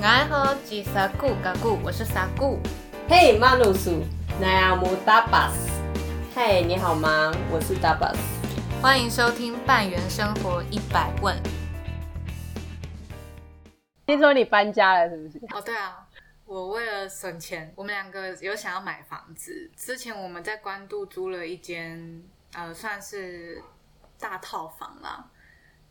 爱喝吉萨固嘎固，我是萨固。嘿，马鲁苏，奈阿姆达巴斯。嘿，你好吗？我是达巴斯。欢迎收听半圆生活一百问。听说你搬家了，是不是？哦，对啊，我为了省钱，我们两个有想要买房子。之前我们在关渡租了一间，呃，算是大套房啦。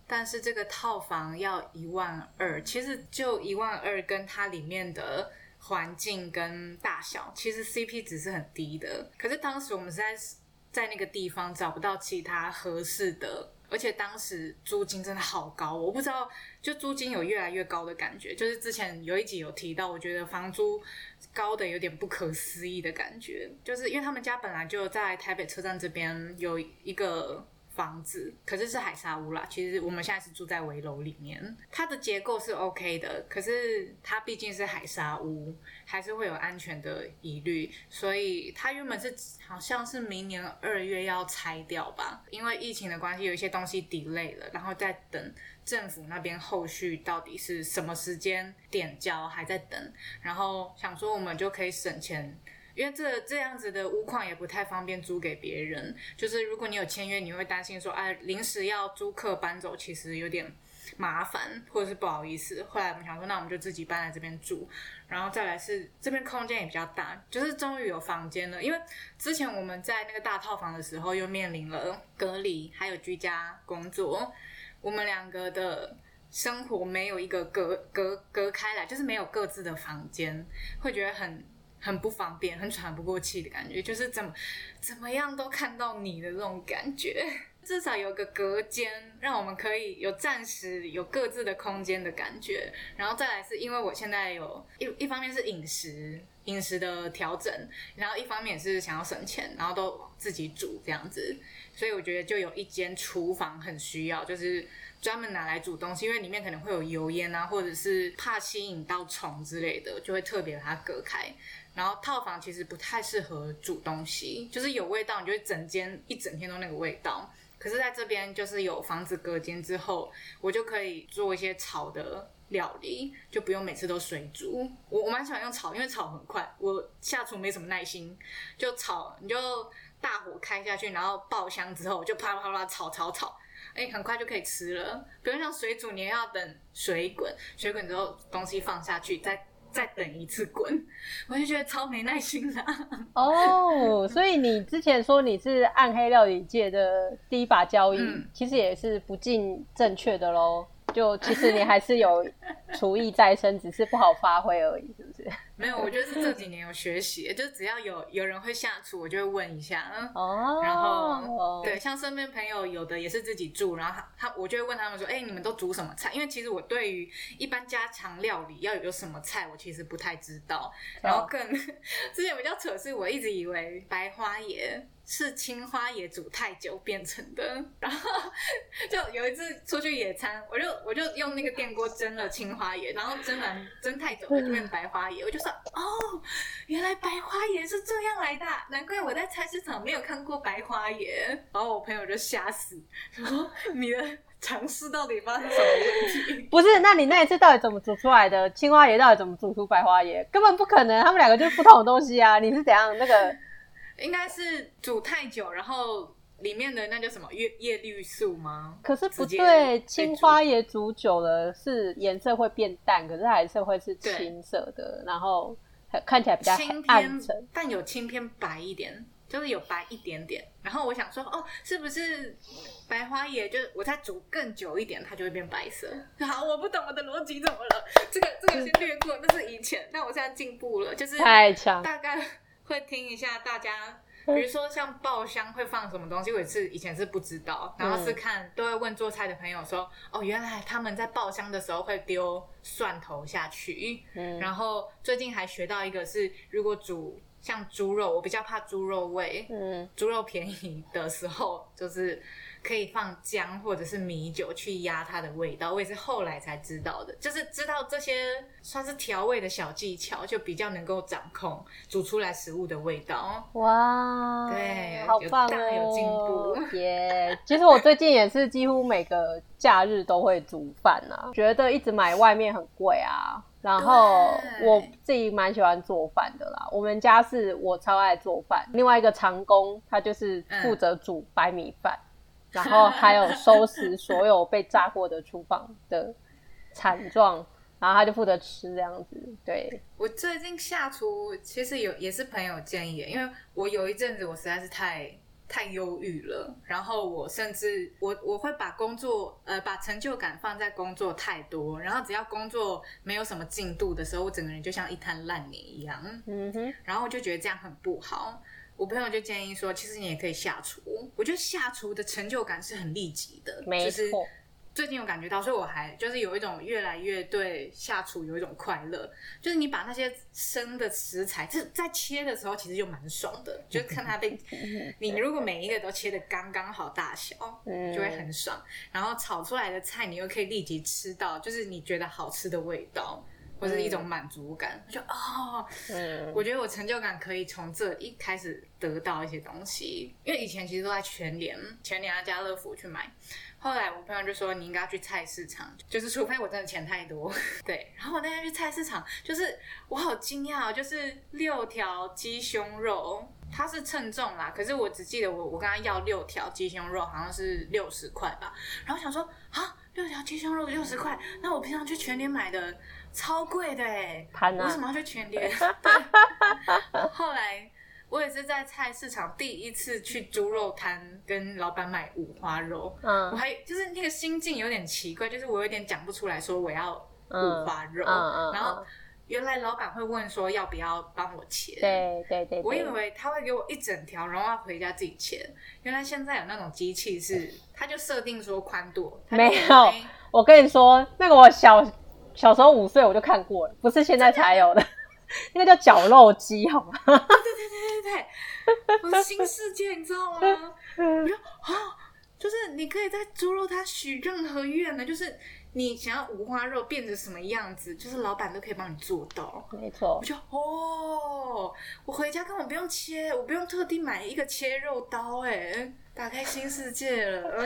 但是这个套房要一万二，其实就一万二，跟它里面的环境跟大小，其实 CP 值是很低的。可是当时我们在在那个地方找不到其他合适的，而且当时租金真的好高，我不知道就租金有越来越高的感觉。就是之前有一集有提到，我觉得房租高的有点不可思议的感觉，就是因为他们家本来就在台北车站这边有一个。房子可是是海沙屋啦，其实我们现在是住在围楼里面，它的结构是 OK 的，可是它毕竟是海沙屋，还是会有安全的疑虑，所以它原本是好像是明年二月要拆掉吧，因为疫情的关系，有一些东西 delay 了，然后再等政府那边后续到底是什么时间点交，还在等，然后想说我们就可以省钱。因为这这样子的屋况也不太方便租给别人，就是如果你有签约，你会担心说，哎，临时要租客搬走，其实有点麻烦，或者是不好意思。后来我们想说，那我们就自己搬来这边住，然后再来是这边空间也比较大，就是终于有房间了。因为之前我们在那个大套房的时候，又面临了隔离，还有居家工作，我们两个的生活没有一个隔隔隔开来，就是没有各自的房间，会觉得很。很不方便，很喘不过气的感觉，就是怎么怎么样都看到你的这种感觉。至少有个隔间，让我们可以有暂时有各自的空间的感觉。然后再来是因为我现在有一一方面是饮食饮食的调整，然后一方面是想要省钱，然后都自己煮这样子，所以我觉得就有一间厨房很需要，就是专门拿来煮东西，因为里面可能会有油烟啊，或者是怕吸引到虫之类的，就会特别把它隔开。然后套房其实不太适合煮东西，就是有味道，你就会整间一整天都那个味道。可是在这边就是有房子隔间之后，我就可以做一些炒的料理，就不用每次都水煮。我我蛮喜欢用炒，因为炒很快，我下厨没什么耐心，就炒你就大火开下去，然后爆香之后就啪啪啪炒炒炒，哎，很快就可以吃了。比如像水煮，你要等水滚，水滚之后东西放下去再。再等一次滚，我就觉得超没耐心的。哦，所以你之前说你是暗黑料理界的第一把交椅，其实也是不尽正确的喽。就其实你还是有厨艺在身，只是不好发挥而已？没有，我觉得是这几年有学习，就只要有有人会下厨，我就会问一下。哦，然后对，像身边朋友有的也是自己住，然后他他我就会问他们说：“哎，你们都煮什么菜？”因为其实我对于一般家常料理要有什么菜，我其实不太知道。然后更 之前比较扯是，我一直以为白花椰。是青花也煮太久变成的，然后就有一次出去野餐，我就我就用那个电锅蒸了青花椰，然后蒸完蒸太久了就变白花椰，我就说哦，原来白花椰是这样来的，难怪我在菜市场没有看过白花椰，然后我朋友就吓死，说你的尝试到底发生什么问题？不是，那你那一次到底怎么煮出来的？青花椰到底怎么煮出白花椰？根本不可能，他们两个就是不同的东西啊！你是怎样那个？应该是煮太久，然后里面的那叫什么叶叶绿素吗？可是不对，青花也煮久了是颜色会变淡，可是还是会是青色的，然后看起来比较暗沉，但有青偏白一点，就是有白一点点。然后我想说，哦，是不是白花椰？就是我再煮更久一点，它就会变白色。好，我不懂我的逻辑怎么了？这个这个先略过，那是以前，但我现在进步了，就是太强，大概。会听一下大家，比如说像爆香会放什么东西，我是以前是不知道，然后是看都会问做菜的朋友说，哦，原来他们在爆香的时候会丢蒜头下去，然后最近还学到一个是，如果煮像猪肉，我比较怕猪肉味，嗯，猪肉便宜的时候就是。可以放姜或者是米酒去压它的味道，我也是后来才知道的，就是知道这些算是调味的小技巧，就比较能够掌控煮出来食物的味道。哇，对，好棒哦，有进步 耶！其实我最近也是几乎每个假日都会煮饭啊，觉得一直买外面很贵啊。然后我自己蛮喜欢做饭的啦。我们家是我超爱做饭，另外一个长工他就是负责煮白米饭，然后还有收拾所有被炸过的厨房的惨状，然后他就负责吃这样子。对我最近下厨其实有也是朋友建议，因为我有一阵子我实在是太。太忧郁了，然后我甚至我我会把工作呃把成就感放在工作太多，然后只要工作没有什么进度的时候，我整个人就像一滩烂泥一样。嗯哼，然后我就觉得这样很不好。我朋友就建议说，其实你也可以下厨。我觉得下厨的成就感是很立即的，没错。最近有感觉到，所以我还就是有一种越来越对下厨有一种快乐，就是你把那些生的食材，这在切的时候其实就蛮爽的，就看它被 你如果每一个都切的刚刚好大小，就会很爽。然后炒出来的菜，你又可以立即吃到，就是你觉得好吃的味道，或者一种满足感。就哦，我觉得我成就感可以从这一开始得到一些东西，因为以前其实都在全联、全联啊、家乐福去买。后来我朋友就说你应该要去菜市场，就是除非我真的钱太多，对。然后我那天去菜市场，就是我好惊讶，就是六条鸡胸肉，它是称重啦，可是我只记得我我跟他要六条鸡胸肉，好像是六十块吧。然后想说啊，六条鸡胸肉六十块，那我平常去全联买的超贵的哎，为什么要去全联？后来。我也是在菜市场第一次去猪肉摊跟老板买五花肉，嗯，我还就是那个心境有点奇怪，就是我有点讲不出来说我要五花肉，然后原来老板会问说要不要帮我切，对对对，我以为他会给我一整条，然后要回家自己切，原来现在有那种机器是，他就设定说宽度，没有，我跟你说那个我小小时候五岁我就看过了，不是现在才有的。那个叫绞肉机，好吗？对对对对对，我新世界，你知道吗？我说啊，就是你可以在猪肉它许任何愿呢，就是你想要五花肉变成什么样子，就是老板都可以帮你做到。没错，我就哦，我回家根本不用切，我不用特地买一个切肉刀，哎，打开新世界了。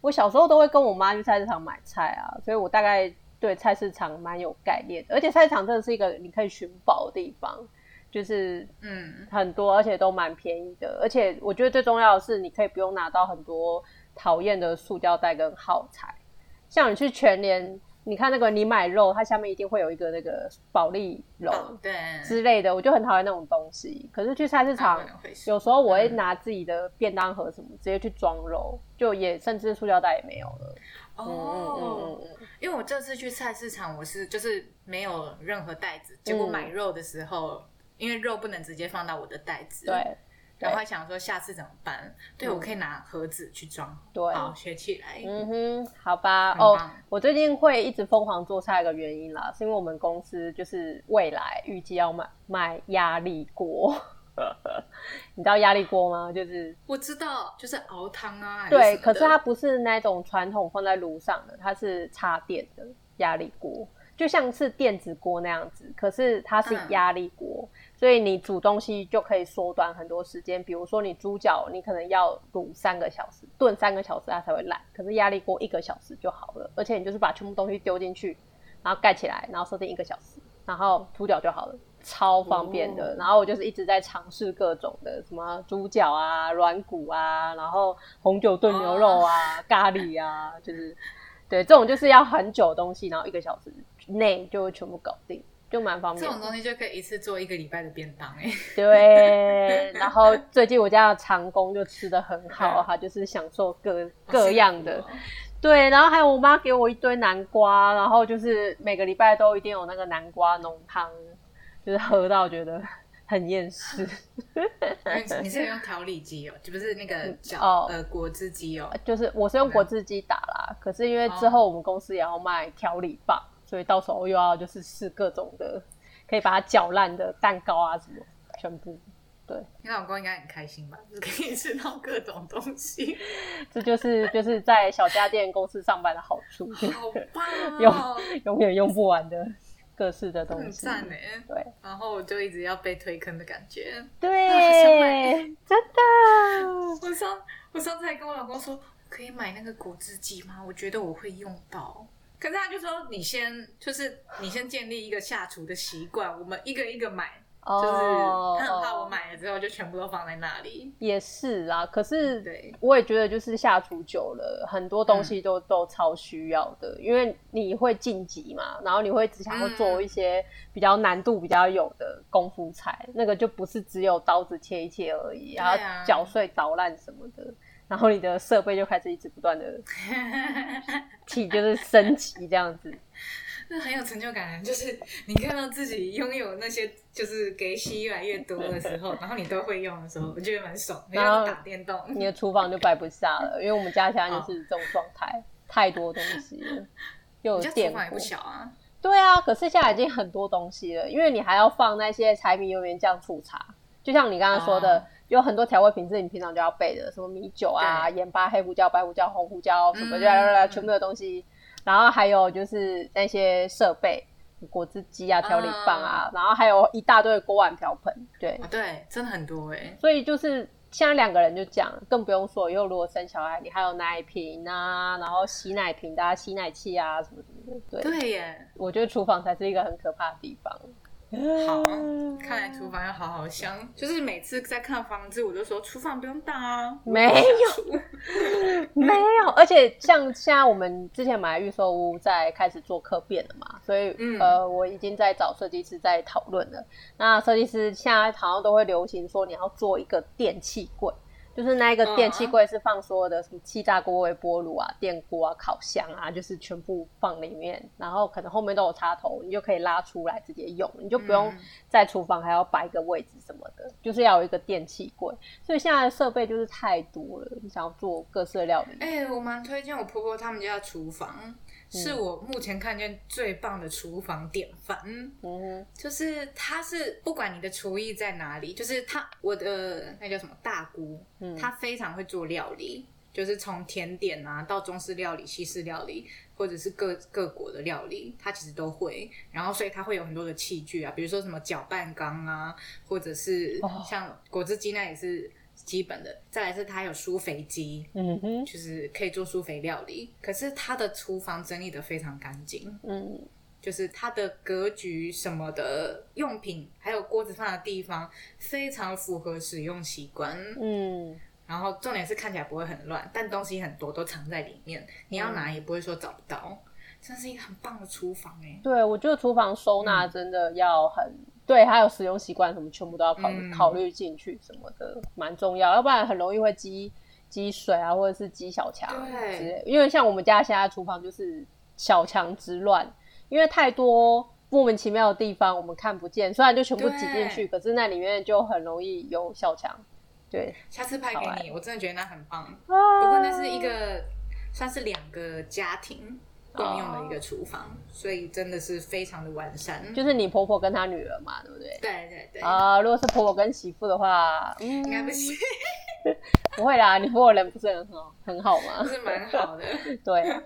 我小时候都会跟我妈去菜市场买菜啊，所以我大概。对菜市场蛮有概念，而且菜市场真的是一个你可以寻宝的地方，就是嗯很多，而且都蛮便宜的。而且我觉得最重要的是，你可以不用拿到很多讨厌的塑胶袋跟耗材。像你去全联，你看那个你买肉，它下面一定会有一个那个保利龙对之类的，我就很讨厌那种东西。可是去菜市场，有时候我会拿自己的便当盒什么直接去装肉，就也甚至塑胶袋也没有了。哦，因为我这次去菜市场，我是就是没有任何袋子，结果买肉的时候，因为肉不能直接放到我的袋子，对，然后想说下次怎么办？对我可以拿盒子去装，对，好学起来。嗯哼，好吧。哦，我最近会一直疯狂做菜的原因啦，是因为我们公司就是未来预计要买卖压力锅。你知道压力锅吗？就是我知道，就是熬汤啊。对，可是它不是那种传统放在炉上的，它是插电的压力锅，就像是电子锅那样子。可是它是压力锅，所以你煮东西就可以缩短很多时间。比如说你猪脚，你可能要卤三个小时，炖三个小时它才会烂。可是压力锅一个小时就好了，而且你就是把全部东西丢进去，然后盖起来，然后设定一个小时，然后煮脚就好了。超方便的，然后我就是一直在尝试各种的，什么猪脚啊、软骨啊，然后红酒炖牛肉啊、咖喱啊，就是对这种就是要很久的东西，然后一个小时内就会全部搞定，就蛮方便。这种东西就可以一次做一个礼拜的便当哎。对，然后最近我家的长工就吃的很好，他就是享受各各样的。对，然后还有我妈给我一堆南瓜，然后就是每个礼拜都一定有那个南瓜浓汤。就是喝到觉得很厌世。你是用调理机哦，就不是那个叫呃果汁机哦。就是我是用果汁机打啦，可是因为之后我们公司也要卖调理棒，所以到时候又要就是试各种的可以把它搅烂的蛋糕啊什么，全部对，你老公应该很开心吧？就是可以吃到各种东西，这就是就是在小家电公司上班的好处，好棒 永哦！永远用不完的各式的东西。很赞哎。对然后我就一直要被推坑的感觉。对，想买真的。我上我上次还跟我老公说，可以买那个果汁机吗？我觉得我会用到。可是他就说，你先就是你先建立一个下厨的习惯，我们一个一个买。就是哦，他很怕我买了之后就全部都放在那里。也是啊，可是对，我也觉得就是下厨久了，很多东西都、都超需要的，因为你会晋级嘛，然后你会只想要做一些比较难度比较有的功夫菜，那个就不是只有刀子切一切而已，然后搅碎捣烂什么的，然后你的设备就开始一直不断的提，就是升级这样子。那很有成就感，啊就是你看到自己拥有那些就是给息越来越多的时候，然后你都会用的时候，我觉得蛮爽。然后然后打电动，你的厨房就摆不下了，因为我们家现在就是这种状态，太多东西了，又有电锅厨房也不。小啊。对啊，可是现在已经很多东西了，因为你还要放那些柴米油盐酱醋茶，就像你刚刚说的，哦有很多调味品是你平常就要备的，什么米酒啊、对盐巴、黑胡椒、白胡椒、红胡椒什么嗯的，啦啦啦全部的东西。然后还有就是那些设备，果汁机啊、调理棒啊，然后还有一大堆锅碗瓢盆，对，啊，对，真的很多哎。所以就是现在两个人就讲，更不用说以后如果生小孩，你还有奶瓶啊，然后洗奶瓶的、啊、洗奶器啊什么什么的，对，对耶，我觉得厨房才是一个很可怕的地方。好，看来厨房要好好想。就是每次在看房子，我就说厨房不用大啊，没有，没有，而且像现在我们之前买预售屋在开始做客变了嘛，所以、嗯。呃，我已经在找设计师在讨论了。那设计师现在好像都会流行说你要做一个电器柜，就是那一个电器柜是放所有的什么气炸锅、微波炉啊、电锅啊、烤箱啊，就是全部放里面，然后可能后面都有插头，你就可以拉出来直接用，你就不用嗯。在厨房还要摆一个位置什么的，就是要有一个电器柜。所以现在的设备就是太多了，你想要做各色料理，哎、我蛮推荐我婆婆他们家的厨房，是我目前看见最棒的厨房典范。嗯哼，就是他是不管你的厨艺在哪里，就是他我的那叫什么大姑，嗯她非常会做料理，就是从甜点啊到中式料理、西式料理，或者是各各国的料理，她其实都会。然后所以她会有很多的器具啊，比如说什么搅拌缸啊，或者是哦像果汁机那也是基本的。再来是它有疏肥机，嗯哼，就是可以做疏肥料理，可是它的厨房整理的非常干净。嗯就是它的格局什么的用品，还有锅子放的地方，非常符合使用习惯。嗯，然后重点是看起来不会很乱，但东西很多都藏在里面，你要拿也不会说找不到。真是一个很棒的厨房哎、对，我觉得厨房收纳嗯真的要很。对，还有使用习惯什么，全部都要考考虑进去，什么的蛮重要，要不然很容易会积积水啊，或者是积小强之类。因为像我们家现在厨房就是小强之乱，因为太多莫名其妙的地方我们看不见，虽然就全部挤进去，可是那里面就很容易有小强。对，下次拍好给你，我真的觉得那很棒。不不过那是一个算是两个家庭共用的一个厨房，所以真的是非常的完善。就是你婆婆跟她女儿嘛，对不对？对对对，啊、如果是婆婆跟媳妇的话，嗯，应该不行，不会啦，你婆婆人不是很好，很好吗？是蛮好的。对啊，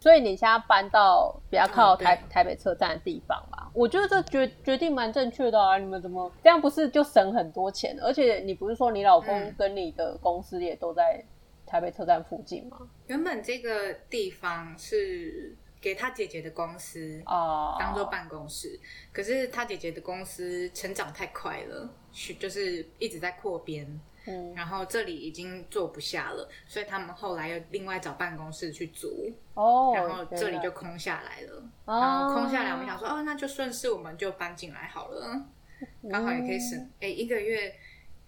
所以你现在搬到比较靠台、嗯台北车站的地方吧，我觉得这决决定蛮正确的啊！你们怎么这样不是就省很多钱？而且你不是说你老公嗯跟你的公司也都在台北车站附近嘛？原本这个地方是给他姐姐的公司啊、当做办公室，可是他姐姐的公司成长太快了，是就是一直在扩编，嗯。然后这里已经坐不下了，所以他们后来又另外找办公室去租，哦，然后这里就空下来了。哦然后空下来，我们想说，哦，那就顺势我们就搬进来好了，刚好也可以省，哎、一个月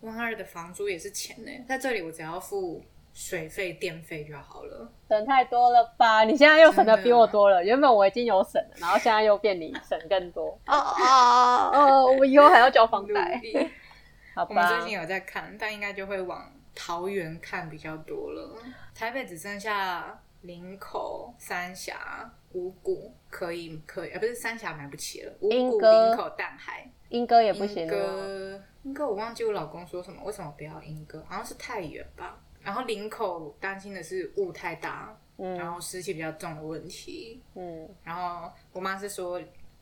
万二的房租也是钱呢，在这里我只要付水费、电费就好了。省太多了吧？你现在又省的比我多了，原本我已经有省了，然后现在又变你省更多。哦哦哦，我以后还要交房努贷，好吧我们最？近有在看，但应该就会往桃园看比较多了。台北只剩下林口、三峡、五股可以可以，呃，不是三峡买不起了，五股、林口、淡海。英哥也不行莺了。歌莺歌我忘记我老公说什么，为什么不要莺歌？好像是太远吧。然后林口担心的是雾太大，然后湿气比较重的问题。嗯，然后我妈是说，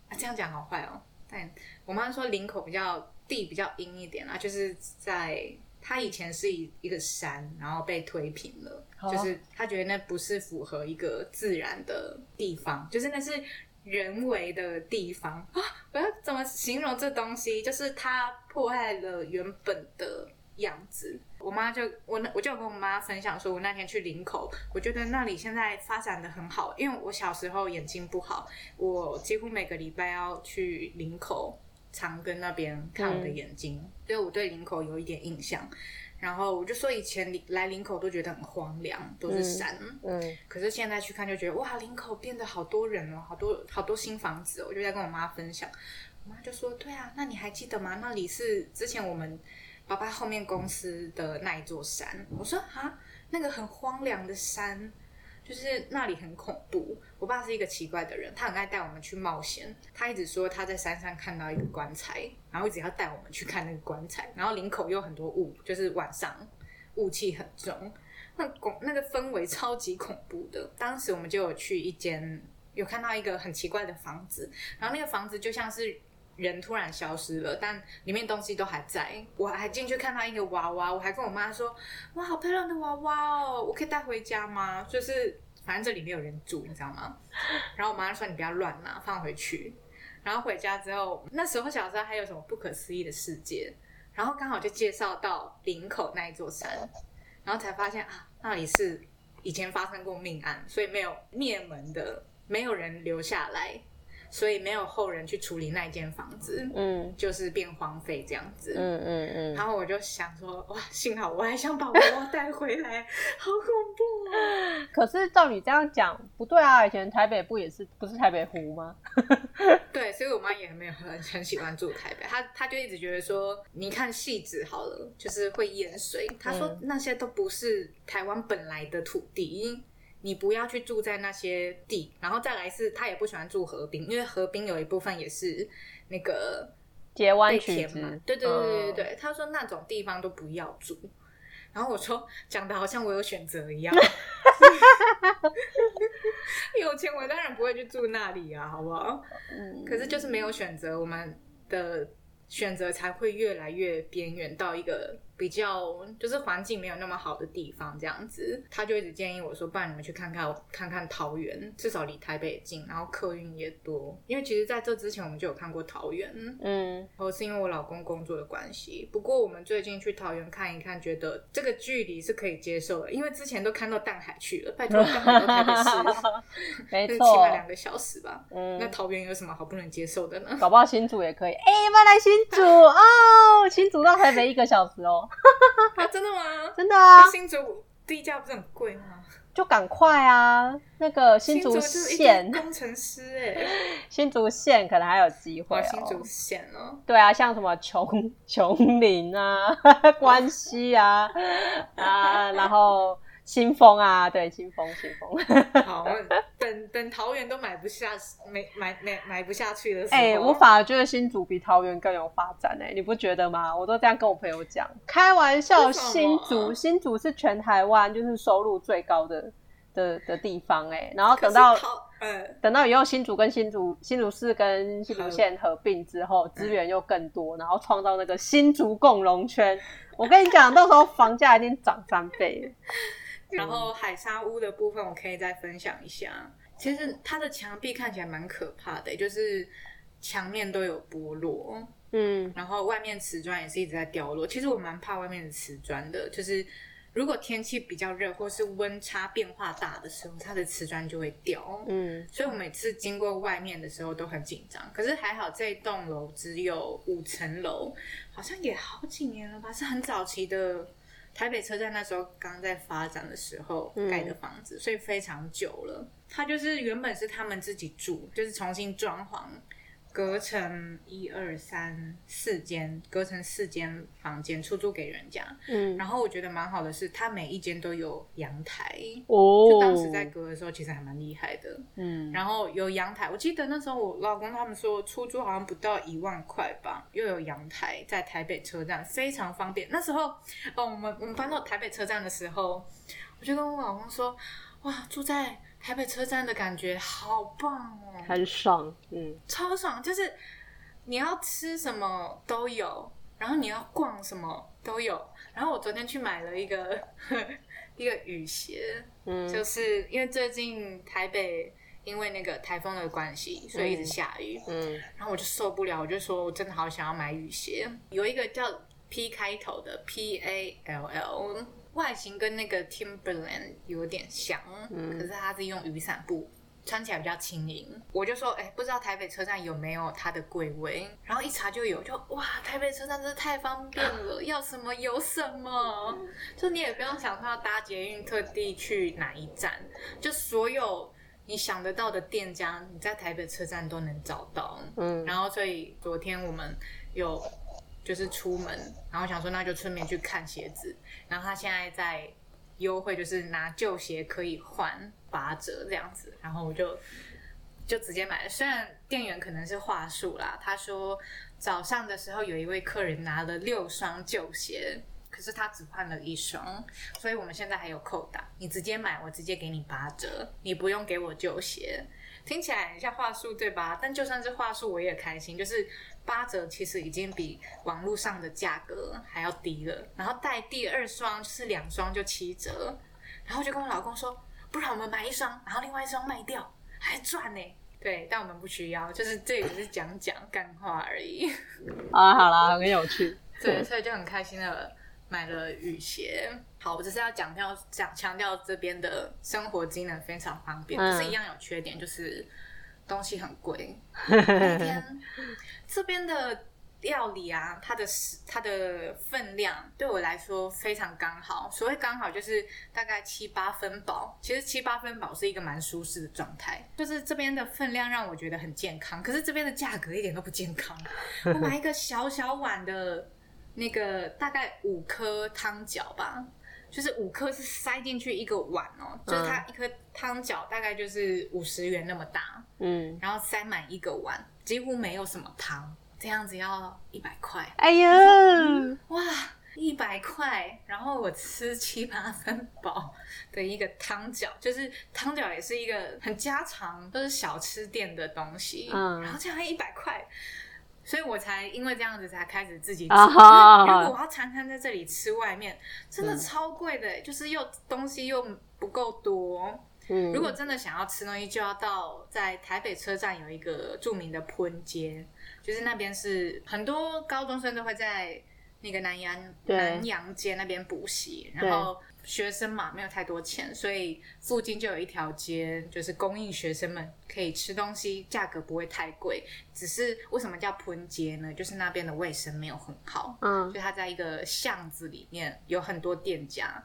啊这样讲好坏哦。但我妈说林口比较地比较阴一点啊，就是在它以前是一一个山，然后被推平了，就是她觉得那不是符合一个自然的地方，就是那是人为的地方啊。我要怎么形容这东西？就是它破坏了原本的。样子，我妈就我那我就跟我妈分享说，我那天去林口，我觉得那里现在发展的很好，因为我小时候眼睛不好，我几乎每个礼拜要去林口长庚那边看我的眼睛，所以我对林口有一点印象。然后我就说以前来林口都觉得很荒凉，都是山，嗯，可是现在去看就觉得哇，林口变得好多人哦，好多好多新房子哦，我就在跟我妈分享，我妈就说对啊，那你还记得吗？那里是之前我们。爸爸后面公司的那一座山，我说啊，那个很荒凉的山，就是那里很恐怖。我爸是一个奇怪的人，他很爱带我们去冒险。他一直说他在山上看到一个棺材，然后一直要带我们去看那个棺材。然后林口又很多雾，就是晚上雾气很重，那恐那个氛围超级恐怖的。当时我们就有去一间，有看到一个很奇怪的房子，然后那个房子就像是。人突然消失了，但里面东西都还在。我还进去看到一个娃娃，我还跟我妈说：“哇，好漂亮的娃娃哦，我可以带回家吗？”就是反正这里没有人住，你知道吗？然后我妈说：“你不要乱拿，放回去。”然后回家之后，那时候小时候还有什么不可思议的世界？然后刚好就介绍到林口那一座山，然后才发现啊，那里是以前发生过命案，所以没有灭门的，没有人留下来。所以没有后人去处理那间房子，嗯，就是变荒废这样子，嗯嗯嗯。然后我就想说，哇，幸好我还想把娃娃带回来，好恐怖啊！可是照你这样讲，不对啊，以前台北不也是不是台北湖吗？对，所以我妈也没有很很喜欢住台北，她她就一直觉得说，你看戏子好了，就是会淹水。她说那些都不是台湾本来的土地。你不要去住在那些地，然后再来是，他也不喜欢住河滨，因为河滨有一部分也是那个结湾区嘛。对对对对对他说那种地方都不要住。然后我说讲的好像我有选择一样，有钱我当然不会去住那里啊，好不好？嗯。可是就是没有选择，我们的选择才会越来越边缘到一个。比较就是环境没有那么好的地方，这样子，他就一直建议我说：“不然你们去看看看看桃园，至少离台北近，然后客运也多。因为其实在这之前我们就有看过桃园，嗯，然后是因为我老公工作的关系。不过我们最近去桃园看一看，觉得这个距离是可以接受的，因为之前都看到淡海去了，拜托淡海都台北市，没错，起码两个小时吧。嗯，那桃园有什么好不能接受的呢？搞不好新竹也可以。哎，要来新竹哦，新竹到台北一个小时哦。啊，真的吗？真的啊！新竹地价不是很贵吗？就赶快啊！那个新竹县工程师哎，新竹县可能还有机会哦。新竹县哦，对啊，像什么琼 琼林啊、关西啊啊，然后。新丰啊，对，新丰，新丰。好，等等，桃园都买不下，没买买买不下去的时候，哎，我反而觉得新竹比桃园更有发展哎，你不觉得吗？我都这样跟我朋友讲，开玩笑，新竹，新竹是全台湾就是收入最高的的的地方哎，然后等到，等到以后新竹跟新竹新竹市跟新竹县合并之后，资源又更多，然后创造那个新竹共荣圈，我跟你讲，到时候房价一定涨三倍。然后海沙屋的部分，我可以再分享一下。其实它的墙壁看起来蛮可怕的，就是墙面都有剥落，嗯，然后外面瓷砖也是一直在掉落。其实我蛮怕外面的瓷砖的，就是如果天气比较热或是温差变化大的时候，它的瓷砖就会掉，嗯。所以我每次经过外面的时候都很紧张。可是还好，这一栋楼只有五层楼，好像也好几年了吧，是很早期的。台北车站那时候刚在发展的时候盖的房子，所以非常久了。它就是原本是他们自己住，就是重新装潢隔成一二三四间，隔成四间房间出租给人家。嗯，然后我觉得蛮好的是，它每一间都有阳台。哦，就当时在隔的时候，其实还蛮厉害的。嗯，然后有阳台，我记得那时候我老公他们说出租好像不到一万块吧，又有阳台，在台北车站非常方便。那时候哦，我们我们搬到台北车站的时候，我就跟我老公说，哇，住在台北车站的感觉好棒哦，很爽，嗯，超爽，就是你要吃什么都有，然后你要逛什么都有。然后我昨天去买了一个一个雨鞋，嗯，就是因为最近台北因为那个台风的关系，所以一直下雨，嗯，然后我就受不了，我就说我真的好想要买雨鞋，有一个叫 P 开头的 P A L L，外形跟那个 Timberland 有点像，可是它是用雨伞布。穿起来比较轻盈，我就说，哎、不知道台北车站有没有它的柜位？然后一查就有，就哇，台北车站真是太方便了，要什么有什么，就你也不用想说要搭捷运特地去哪一站，就所有你想得到的店家，你在台北车站都能找到。嗯，然后所以昨天我们有就是出门，然后想说那就顺便去看鞋子，然后他现在在优惠，就是拿旧鞋可以换八折这样子，然后我就就直接买了。虽然店员可能是话术啦，他说早上的时候有一位客人拿了六双旧鞋。可是他只换了一双，所以我们现在还有扣打。你直接买，我直接给你八折，你不用给我旧鞋。听起来很像话术，对吧？但就算是话术，我也开心。就是八折其实已经比网络上的价格还要低了。然后带第二双是两双就七折，然后就跟我老公说，不然我们买一双，然后另外一双卖掉，还赚呢。对，但我们不需要，就是这也只是讲讲干话而已。啊，好啦，很有趣。对，所以就很开心的买了雨鞋。好，我只是要讲调讲强调这边的生活机能非常方便，嗯是一样有缺点，就是东西很贵。那天这边的料理啊，它的它的分量对我来说非常刚好。所谓刚好，就是大概七八分饱。其实七八分饱是一个蛮舒适的状态。就是这边的分量让我觉得很健康，可是这边的价格一点都不健康。我买一个小小碗的那个大概五颗汤饺吧。就是五颗是塞进去一个碗哦，就是它一颗汤饺大概就是五十元那么大，嗯，然后塞满一个碗，几乎没有什么汤，这样子要一百块，哎呀，哇，一百块，然后我吃七八分饱的一个汤饺，就是汤饺也是一个很家常，都是小吃店的东西，嗯然后这样一百块。所以我才因为这样子才开始自己煮。啊哈因为如果我要常常在这里吃外面，真的超贵的，就是又东西又不够多。嗯，如果真的想要吃东西，就要到在台北车站有一个著名的喷街，就是那边是很多高中生都会在那个南洋南洋街那边补习，然后学生嘛没有太多钱，所以附近就有一条街，就是供应学生们可以吃东西，价格不会太贵。只是为什么叫喷街呢？就是那边的卫生没有很好，嗯就它在一个巷子里面有很多店家，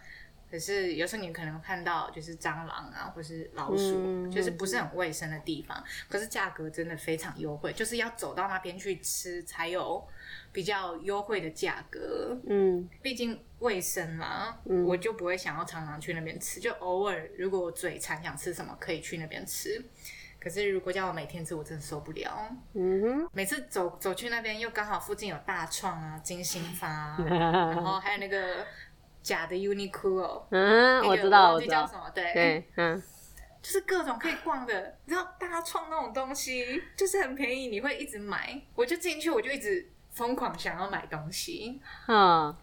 可是有时候你可能看到就是蟑螂啊，或是老鼠，嗯就是不是很卫生的地方。可是价格真的非常优惠，就是要走到那边去吃才有比较优惠的价格。嗯毕竟卫生嘛，嗯我就不会想要常常去那边吃，就偶尔如果我嘴馋想吃什么，可以去那边吃。可是如果叫我每天吃，我真的受不了。嗯哼，每次走走去那边，又刚好附近有大创啊、金星发 然后还有那个假的 Uniqlo，嗯，那个我知道，忘我知道，叫什么，对，对，嗯。就是各种可以逛的，你知道大创那种东西，就是很便宜，你会一直买。我就进去，我就一直疯狂想要买东西，嗯。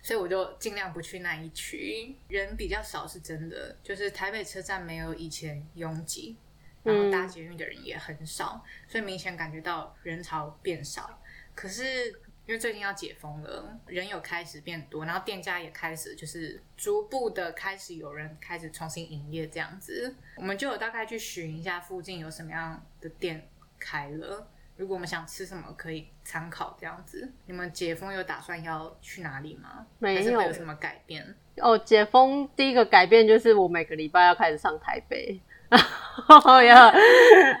所以我就尽量不去那一区，人比较少是真的，就是台北车站没有以前拥挤，然后搭捷运的人也很少，所以明显感觉到人潮变少。可是因为最近要解封了，人有开始变多，然后店家也开始就是逐步的开始有人开始重新营业这样子，我们就有大概去寻一下附近有什么样的店开了。如果我们想吃什么，可以参考这样子。你们解封有打算要去哪里吗？没有还是会有什么改变？哦，解封第一个改变就是我每个礼拜要开始上台北。要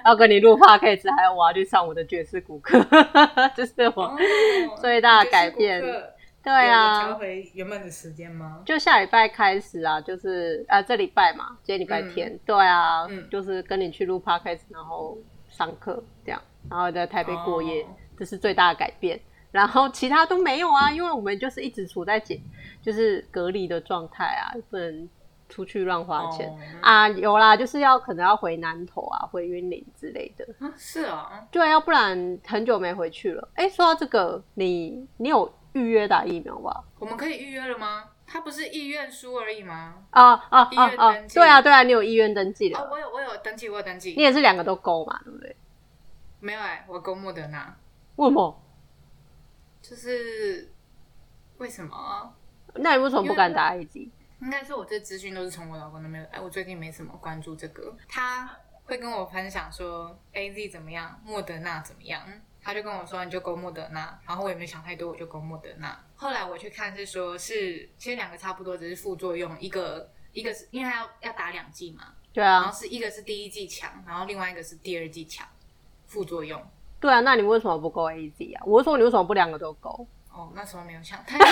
要跟你录 podcast，还有我要去上我的爵士骨课，这是我最大的改变。对啊，调回原本的时间吗？就下礼拜开始啊，就是啊这礼拜嘛，今天礼拜天，对啊，就是跟你去录 podcast，然后上课这样，然后在台北过夜，这是最大的改变。然后其他都没有啊，因为我们就是一直处在解，就是隔离的状态啊，不能出去乱花钱啊。有啦，就是要可能要回南投啊，回云林之类的。是啊，对，要不然很久没回去了。哎，说到这个，你你有预约打疫苗吧？我们可以预约了吗？他不是意愿书而已吗？啊啊啊啊！对啊对啊，你有意愿登记的？哦，我有我有登记，我有登记。你也是两个都勾嘛，对不对？没有哎，我勾莫德纳。为什么？就是为什么？那你为什么不敢打 A Z？应该是我这资讯都是从我老公那边。哎，我最近没什么关注这个，他会跟我分享说 A Z 怎么样，莫德纳怎么样。他就跟我说，你就勾莫德纳。然后我也没想太多，我就勾莫德纳。后来我去看是说，是其实两个差不多，只是副作用，一个一个是因为他要要打两剂嘛。对啊。然后是一个是第一剂强，然后另外一个是第二剂强，副作用。对啊，那你为什么不勾 A Z 啊？我说你为什么不两个都勾？哦，那时候没有想太多。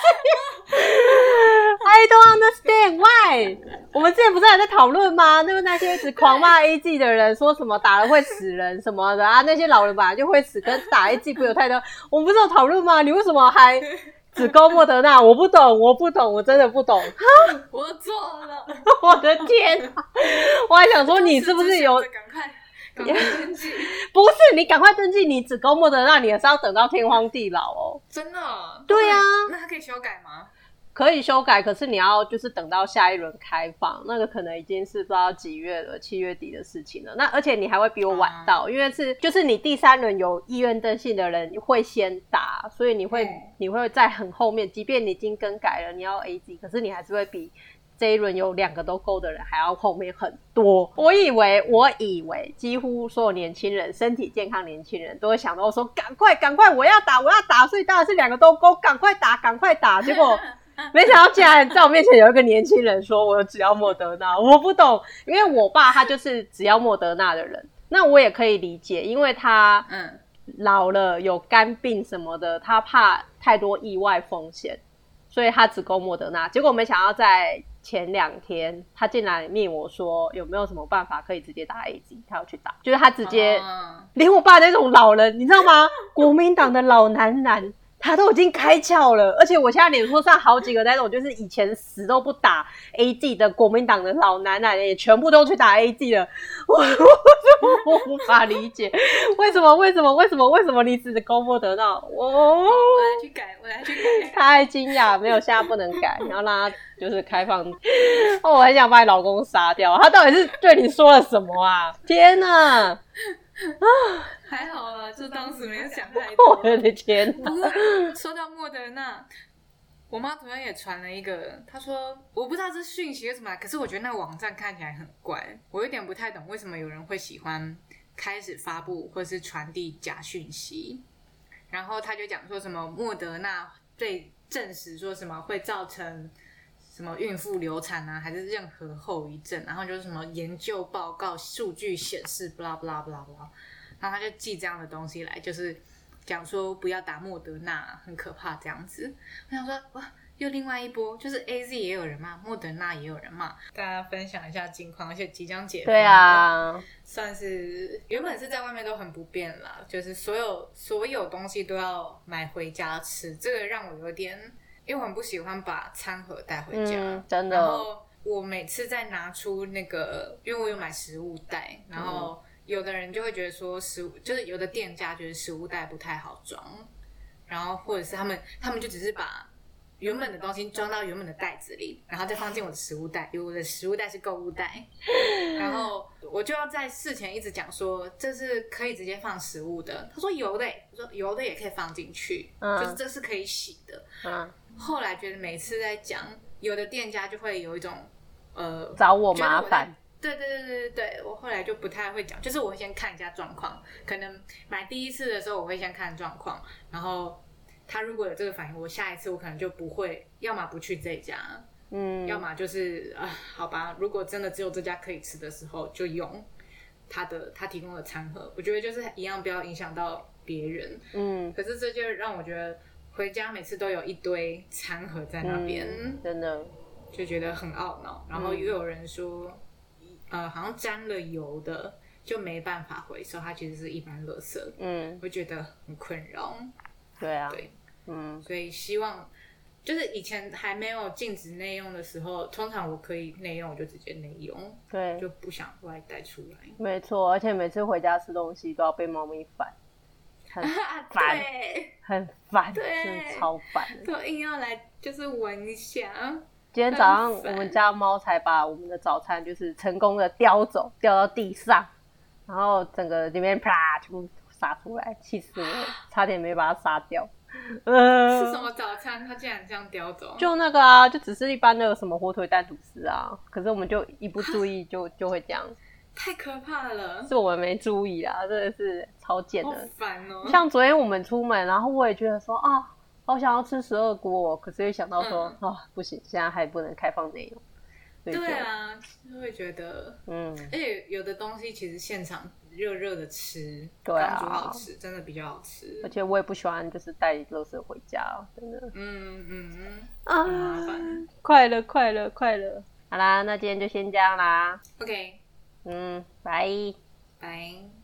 I don't understand why。我们之前不是还在讨论吗？那个那些只狂骂 A G 的人，说什么打了会死人什么的啊？那些老人本来就会死，跟打 A G 不有太多。我们不是有讨论吗？你为什么还只勾莫德纳？我不懂，我不懂，我真的不懂。我错了，我的天！我还想说，你是不是有？赶快。登记 不是你赶快登记，你只勾莫德纳，你也是要等到天荒地老哦。真的？对呀。那它可以修改吗？可以修改，可是你要就是等到下一轮开放，那个可能已经是不知道几月了，七月底的事情了。那而且你还会比我晚到，因为是就是你第三轮有意愿登记的人会先打，所以你会你会在很后面，即便你已经更改了，你要 A G，可是你还是会比。这一轮有两个都勾的人还要后面很多，我以为我以为几乎所有年轻人身体健康年轻人都会想到说赶快赶快我要打我要打，所以当然是两个都勾，赶快打赶快打。结果 没想到竟然在我面前有一个年轻人说我只要莫德纳，我不懂，因为我爸他就是只要莫德纳的人，那我也可以理解，因为他嗯老了有肝病什么的，他怕太多意外风险，所以他只勾莫德纳。结果没想到在前两天，他进来面我说有没有什么办法可以直接打 A 级他要去打，就是他直接连我爸那种老人，你知道吗？国民党的老男男。他都已经开窍了，而且我现在脸书上好几个那种，就是以前死都不打 A G 的国民党的老奶奶也全部都去打 A G 了。我 我我无法理解，为什么？为什么？为什么？为什么你只勾莫得到？我我来去改，我来去改。太惊讶，没有，现在不能改，然后让他就是开放。哦，我很想把你老公杀掉，他到底是对你说了什么啊？天哪！啊，还好啦，就当时没有想太多。我的天！说到莫德纳，我妈昨天也传了一个，她说我不知道这讯息是什么，可是我觉得那个网站看起来很怪，我有点不太懂为什么有人会喜欢开始发布或是传递假讯息。然后他就讲说什么莫德纳被证实说什么会造成什么孕妇流产啊，还是任何后遗症，然后就是什么研究报告数据显示，不啦不啦不啦不啦。然后他就寄这样的东西来，就是讲说不要打莫德纳，很可怕这样子。我想说，哇，又另外一波，就是 A Z 也有人骂，莫德纳也有人骂，大家分享一下近况，而且即将解封，对啊，算是原本是在外面都很不便啦，就是所有所有东西都要买回家吃，这个让我有点，因为我很不喜欢把餐盒带回家，真的。然后我每次再拿出那个，因为我有买食物袋，然后。有的人就会觉得说食物就是有的店家觉得食物袋不太好装，然后或者是他们他们就只是把原本的东西装到原本的袋子里，然后再放进我的食物袋，因为我的食物袋是购物袋，然后我就要在事前一直讲说这是可以直接放食物的。他说油的，我说油的也可以放进去，就是这是可以洗的。嗯，后来觉得每次在讲，有的店家就会有一种呃找我麻烦。对对对对对对，我后来就不太会讲，就是我会先看一下状况，可能买第一次的时候我会先看状况，然后他如果有这个反应，我下一次我可能就不会，要么不去这家，嗯，要么就是啊，好吧，如果真的只有这家可以吃的时候，就用他的他提供的餐盒。我觉得就是一样，不要影响到别人。嗯，可是这就让我觉得回家每次都有一堆餐盒在那边，真的就觉得很懊恼。然后又有人说，呃，好像沾了油的就没办法回收，它其实是一般垃圾。嗯，会觉得很困扰。对啊，对，嗯，所以希望。就是以前还没有禁止内用的时候，通常我可以内用，我就直接内用，对，就不想外带出来。没错，而且每次回家吃东西都要被猫咪烦，很烦，很烦，对，超烦，都硬要来就是闻一下。今天早上我们家猫才把我们的早餐就是成功的叼走，掉到地上，然后整个里面啪全部洒出来，气死我，差点没把它杀掉。呃，是什么早餐？他竟然这样叼走？就那个啊，就只是一般的什么火腿蛋吐司啊。可是我们就一不注意，就就会这样，太可怕了。是我们没注意啊，真的是超贱的，烦哦。像昨天我们出门，然后我也觉得说啊，好想要吃十二锅，可是又想到说啊，不行，现在还不能开放内容。对啊，就会觉得，嗯，而且有的东西其实现场。热热的吃，对啊，好吃，真的比较好吃。而且我也不喜欢，就是带垃圾回家，真的。嗯嗯嗯，啊，快乐快乐快乐。好啦，那今天就先这样啦。OK，嗯，拜拜。